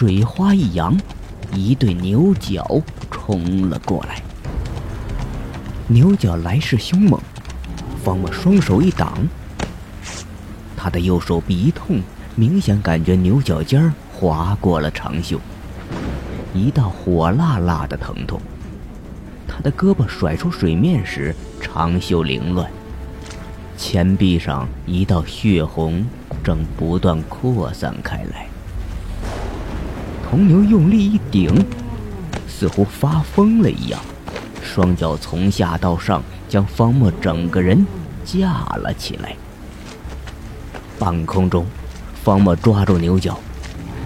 水花一扬，一对牛角冲了过来。牛角来势凶猛，方墨双手一挡，他的右手臂一痛，明显感觉牛角尖划过了长袖，一道火辣辣的疼痛。他的胳膊甩出水面时，长袖凌乱，前臂上一道血红正不断扩散开来。铜牛用力一顶，似乎发疯了一样，双脚从下到上将方墨整个人架了起来。半空中，方墨抓住牛角，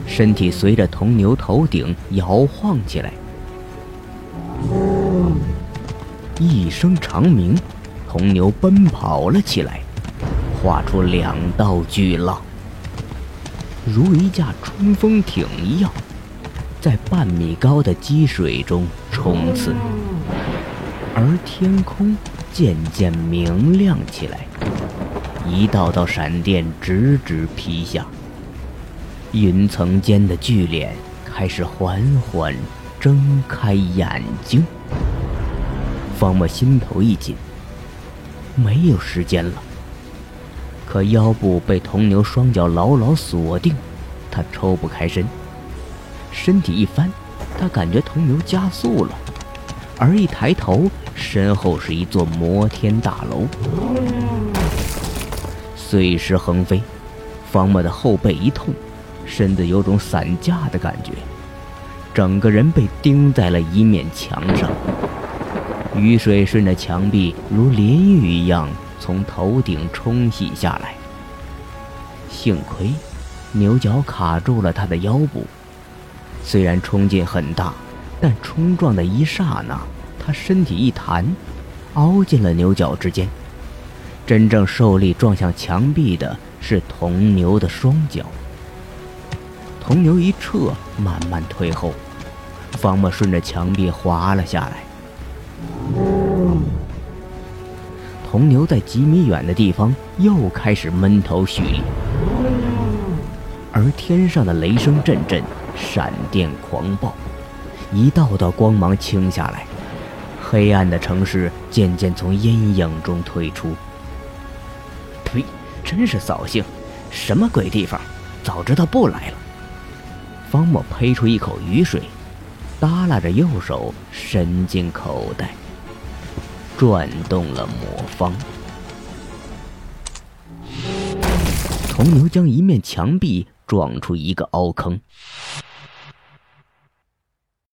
身体随着铜牛头顶摇晃起来。一声长鸣，铜牛奔跑了起来，画出两道巨浪，如一架冲锋艇一样。在半米高的积水中冲刺，而天空渐渐明亮起来，一道道闪电直直劈下，云层间的巨脸开始缓缓睁开眼睛。方墨心头一紧，没有时间了。可腰部被铜牛双脚牢牢锁定，他抽不开身。身体一翻，他感觉铜牛加速了，而一抬头，身后是一座摩天大楼，碎石横飞。方墨的后背一痛，身子有种散架的感觉，整个人被钉在了一面墙上。雨水顺着墙壁如淋雨一样从头顶冲洗下来。幸亏，牛角卡住了他的腰部。虽然冲劲很大，但冲撞的一刹那，他身体一弹，凹进了牛角之间。真正受力撞向墙壁的是铜牛的双脚。铜牛一撤，慢慢退后，方墨顺着墙壁滑了下来。铜牛在几米远的地方又开始闷头蓄力，而天上的雷声阵阵。闪电狂暴，一道道光芒倾下来，黑暗的城市渐渐从阴影中退出。呸！真是扫兴，什么鬼地方？早知道不来了。方墨呸出一口雨水，耷拉着右手伸进口袋，转动了魔方。铜牛将一面墙壁撞出一个凹坑。